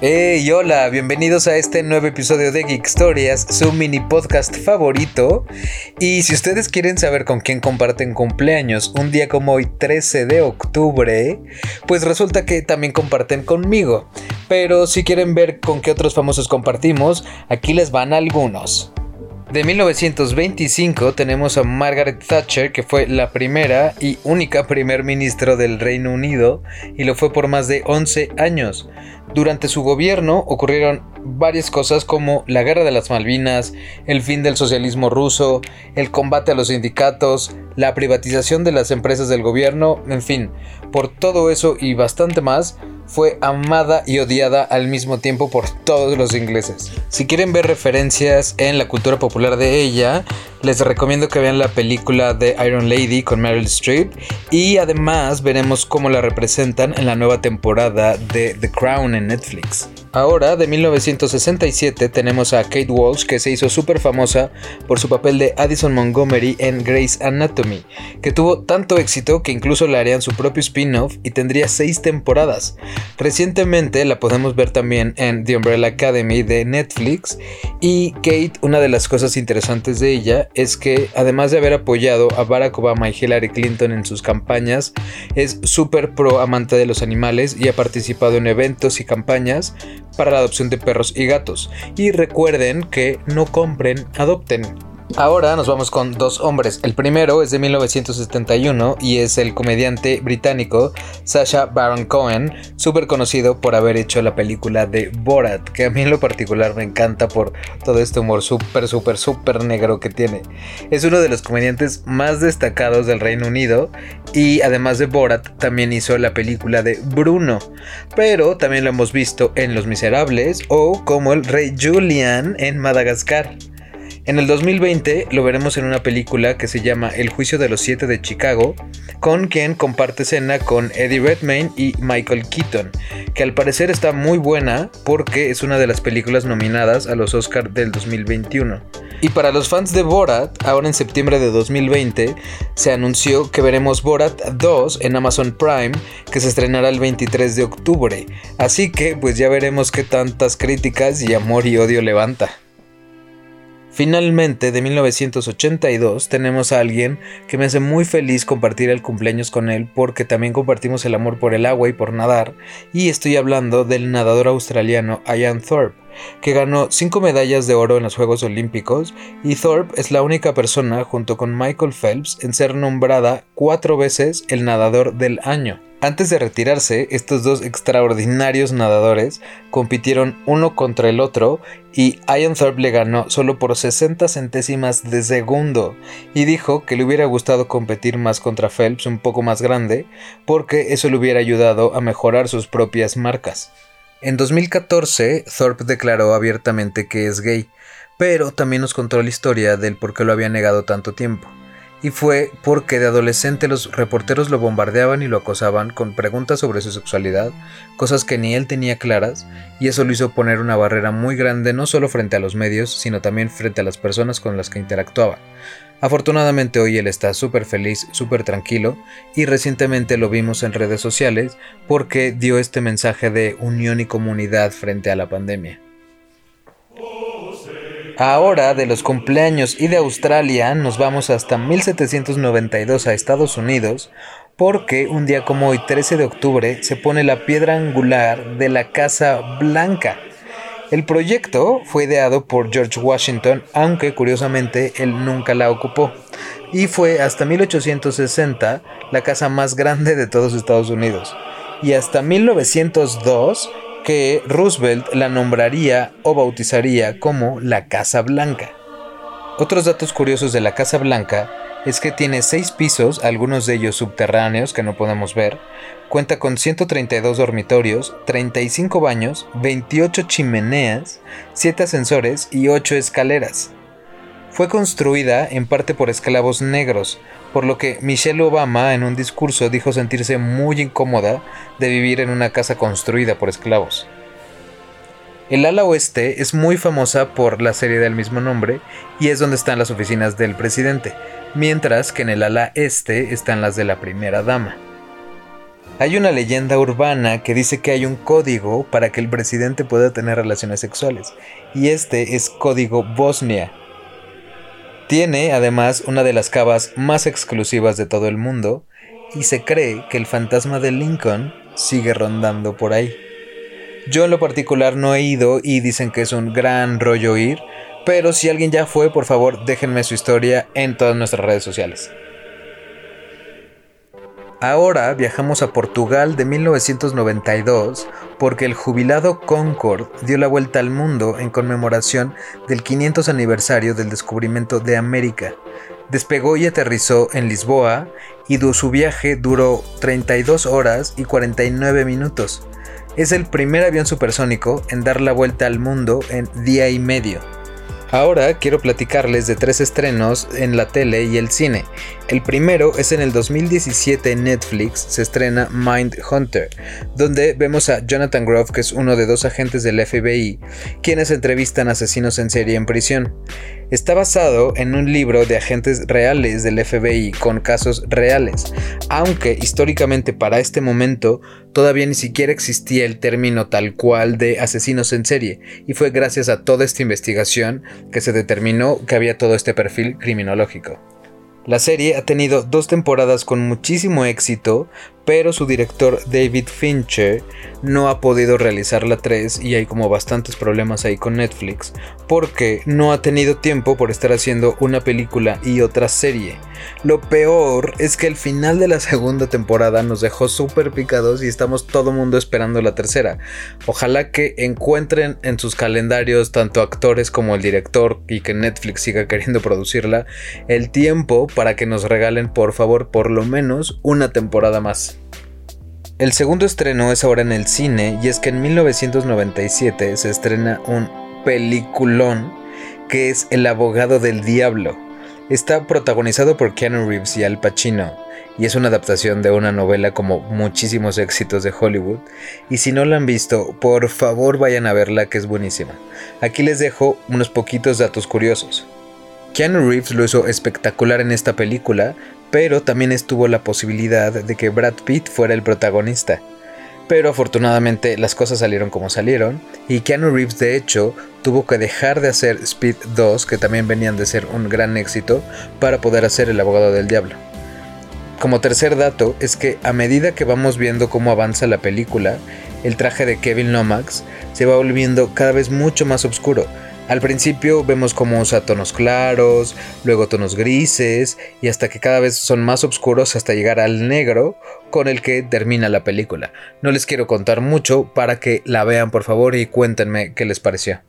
Hey, hola, bienvenidos a este nuevo episodio de Geek Stories, su mini podcast favorito. Y si ustedes quieren saber con quién comparten cumpleaños un día como hoy, 13 de octubre, pues resulta que también comparten conmigo. Pero si quieren ver con qué otros famosos compartimos, aquí les van algunos. De 1925 tenemos a Margaret Thatcher, que fue la primera y única primer ministro del Reino Unido, y lo fue por más de 11 años. Durante su gobierno ocurrieron varias cosas como la guerra de las Malvinas, el fin del socialismo ruso, el combate a los sindicatos, la privatización de las empresas del gobierno, en fin, por todo eso y bastante más, fue amada y odiada al mismo tiempo por todos los ingleses. Si quieren ver referencias en la cultura popular de ella, les recomiendo que vean la película de Iron Lady con Meryl Streep y además veremos cómo la representan en la nueva temporada de The Crown en Netflix. Ahora, de 1967, tenemos a Kate Walsh, que se hizo súper famosa por su papel de Addison Montgomery en Grey's Anatomy, que tuvo tanto éxito que incluso le harían su propio spin-off y tendría seis temporadas. Recientemente la podemos ver también en The Umbrella Academy de Netflix, y Kate, una de las cosas interesantes de ella es que, además de haber apoyado a Barack Obama y Hillary Clinton en sus campañas, es súper pro amante de los animales y ha participado en eventos y campañas para la adopción de perros y gatos. Y recuerden que no compren, adopten. Ahora nos vamos con dos hombres. El primero es de 1971 y es el comediante británico Sasha Baron Cohen, súper conocido por haber hecho la película de Borat, que a mí en lo particular me encanta por todo este humor súper, súper, súper negro que tiene. Es uno de los comediantes más destacados del Reino Unido y además de Borat también hizo la película de Bruno, pero también lo hemos visto en Los Miserables o como el Rey Julian en Madagascar. En el 2020 lo veremos en una película que se llama El juicio de los siete de Chicago, con quien comparte escena con Eddie Redmayne y Michael Keaton, que al parecer está muy buena porque es una de las películas nominadas a los Oscars del 2021. Y para los fans de Borat, ahora en septiembre de 2020 se anunció que veremos Borat 2 en Amazon Prime, que se estrenará el 23 de octubre. Así que pues ya veremos qué tantas críticas y amor y odio levanta. Finalmente, de 1982, tenemos a alguien que me hace muy feliz compartir el cumpleaños con él porque también compartimos el amor por el agua y por nadar, y estoy hablando del nadador australiano Ian Thorpe, que ganó 5 medallas de oro en los Juegos Olímpicos, y Thorpe es la única persona, junto con Michael Phelps, en ser nombrada cuatro veces el nadador del año. Antes de retirarse, estos dos extraordinarios nadadores compitieron uno contra el otro y Ian Thorpe le ganó solo por 60 centésimas de segundo y dijo que le hubiera gustado competir más contra Phelps un poco más grande porque eso le hubiera ayudado a mejorar sus propias marcas. En 2014, Thorpe declaró abiertamente que es gay, pero también nos contó la historia del por qué lo había negado tanto tiempo y fue porque de adolescente los reporteros lo bombardeaban y lo acosaban con preguntas sobre su sexualidad, cosas que ni él tenía claras, y eso lo hizo poner una barrera muy grande no solo frente a los medios, sino también frente a las personas con las que interactuaba. Afortunadamente hoy él está súper feliz, súper tranquilo, y recientemente lo vimos en redes sociales porque dio este mensaje de unión y comunidad frente a la pandemia. Ahora de los cumpleaños y de Australia nos vamos hasta 1792 a Estados Unidos porque un día como hoy 13 de octubre se pone la piedra angular de la Casa Blanca. El proyecto fue ideado por George Washington, aunque curiosamente él nunca la ocupó, y fue hasta 1860 la casa más grande de todos Estados Unidos. Y hasta 1902 que Roosevelt la nombraría o bautizaría como la Casa Blanca. Otros datos curiosos de la Casa Blanca es que tiene seis pisos, algunos de ellos subterráneos que no podemos ver, cuenta con 132 dormitorios, 35 baños, 28 chimeneas, 7 ascensores y 8 escaleras. Fue construida en parte por esclavos negros, por lo que Michelle Obama en un discurso dijo sentirse muy incómoda de vivir en una casa construida por esclavos. El ala oeste es muy famosa por la serie del mismo nombre y es donde están las oficinas del presidente, mientras que en el ala este están las de la primera dama. Hay una leyenda urbana que dice que hay un código para que el presidente pueda tener relaciones sexuales, y este es código Bosnia. Tiene además una de las cavas más exclusivas de todo el mundo, y se cree que el fantasma de Lincoln sigue rondando por ahí. Yo en lo particular no he ido y dicen que es un gran rollo ir, pero si alguien ya fue, por favor déjenme su historia en todas nuestras redes sociales. Ahora viajamos a Portugal de 1992 porque el jubilado Concorde dio la vuelta al mundo en conmemoración del 500 aniversario del descubrimiento de América. Despegó y aterrizó en Lisboa y su viaje duró 32 horas y 49 minutos. Es el primer avión supersónico en dar la vuelta al mundo en día y medio. Ahora quiero platicarles de tres estrenos en la tele y el cine. El primero es en el 2017 en Netflix, se estrena Mind Hunter, donde vemos a Jonathan Grove, que es uno de dos agentes del FBI, quienes entrevistan asesinos en serie en prisión. Está basado en un libro de agentes reales del FBI con casos reales, aunque históricamente para este momento todavía ni siquiera existía el término tal cual de asesinos en serie, y fue gracias a toda esta investigación que se determinó que había todo este perfil criminológico. La serie ha tenido dos temporadas con muchísimo éxito, pero su director David Fincher no ha podido realizar la 3 y hay como bastantes problemas ahí con Netflix porque no ha tenido tiempo por estar haciendo una película y otra serie. Lo peor es que el final de la segunda temporada nos dejó súper picados y estamos todo mundo esperando la tercera. Ojalá que encuentren en sus calendarios tanto actores como el director y que Netflix siga queriendo producirla el tiempo para que nos regalen por favor por lo menos una temporada más. El segundo estreno es ahora en el cine y es que en 1997 se estrena un peliculón que es El abogado del diablo. Está protagonizado por Keanu Reeves y Al Pacino y es una adaptación de una novela como muchísimos éxitos de Hollywood y si no la han visto, por favor vayan a verla que es buenísima. Aquí les dejo unos poquitos datos curiosos. Keanu Reeves lo hizo espectacular en esta película, pero también estuvo la posibilidad de que Brad Pitt fuera el protagonista. Pero afortunadamente las cosas salieron como salieron y Keanu Reeves de hecho tuvo que dejar de hacer Speed 2, que también venían de ser un gran éxito, para poder hacer El abogado del diablo. Como tercer dato es que a medida que vamos viendo cómo avanza la película, el traje de Kevin Lomax se va volviendo cada vez mucho más oscuro, al principio vemos cómo usa tonos claros, luego tonos grises y hasta que cada vez son más oscuros hasta llegar al negro con el que termina la película. No les quiero contar mucho para que la vean por favor y cuéntenme qué les pareció.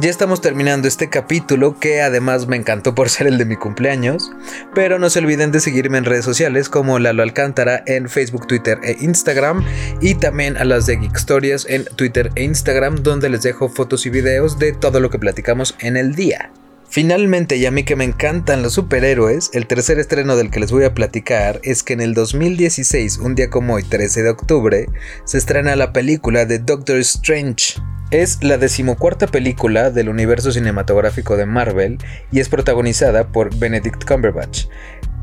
Ya estamos terminando este capítulo que además me encantó por ser el de mi cumpleaños, pero no se olviden de seguirme en redes sociales como Lalo Alcántara en Facebook, Twitter e Instagram y también a las de Geek Stories en Twitter e Instagram donde les dejo fotos y videos de todo lo que platicamos en el día. Finalmente, y a mí que me encantan los superhéroes, el tercer estreno del que les voy a platicar es que en el 2016, un día como hoy, 13 de octubre, se estrena la película de Doctor Strange. Es la decimocuarta película del universo cinematográfico de Marvel y es protagonizada por Benedict Cumberbatch.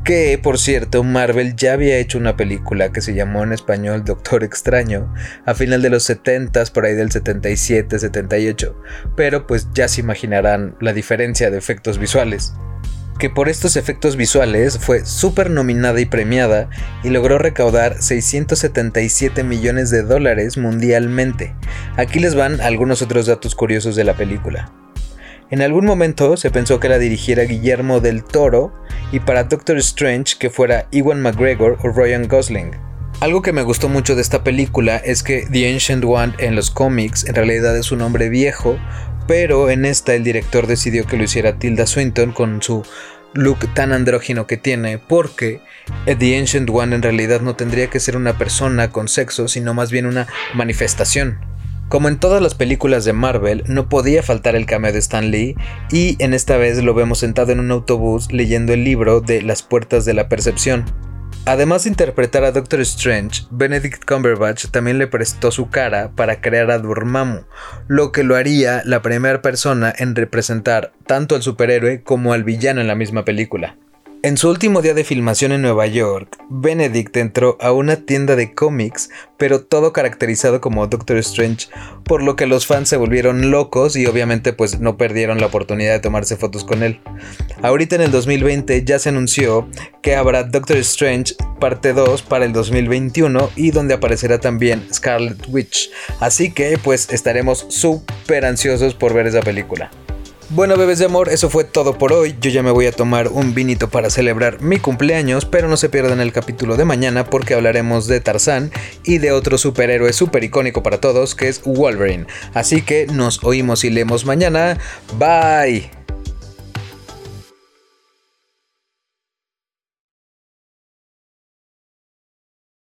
Que, por cierto, Marvel ya había hecho una película que se llamó en español Doctor Extraño a final de los 70s, por ahí del 77, 78. Pero pues ya se imaginarán la diferencia de efectos visuales que por estos efectos visuales fue súper nominada y premiada y logró recaudar 677 millones de dólares mundialmente. Aquí les van algunos otros datos curiosos de la película. En algún momento se pensó que la dirigiera Guillermo del Toro y para Doctor Strange que fuera Ewan McGregor o Ryan Gosling. Algo que me gustó mucho de esta película es que The Ancient One en los cómics en realidad es un hombre viejo pero en esta el director decidió que lo hiciera Tilda Swinton con su look tan andrógino que tiene, porque The Ancient One en realidad no tendría que ser una persona con sexo, sino más bien una manifestación. Como en todas las películas de Marvel, no podía faltar el cameo de Stan Lee, y en esta vez lo vemos sentado en un autobús leyendo el libro de Las Puertas de la Percepción. Además de interpretar a Doctor Strange, Benedict Cumberbatch también le prestó su cara para crear a Dormammu, lo que lo haría la primera persona en representar tanto al superhéroe como al villano en la misma película. En su último día de filmación en Nueva York, Benedict entró a una tienda de cómics, pero todo caracterizado como Doctor Strange, por lo que los fans se volvieron locos y obviamente pues no perdieron la oportunidad de tomarse fotos con él. Ahorita en el 2020 ya se anunció que habrá Doctor Strange parte 2 para el 2021 y donde aparecerá también Scarlet Witch, así que pues estaremos súper ansiosos por ver esa película. Bueno, bebés de amor, eso fue todo por hoy. Yo ya me voy a tomar un vinito para celebrar mi cumpleaños, pero no se pierdan el capítulo de mañana porque hablaremos de Tarzán y de otro superhéroe super icónico para todos que es Wolverine. Así que nos oímos y leemos mañana. Bye.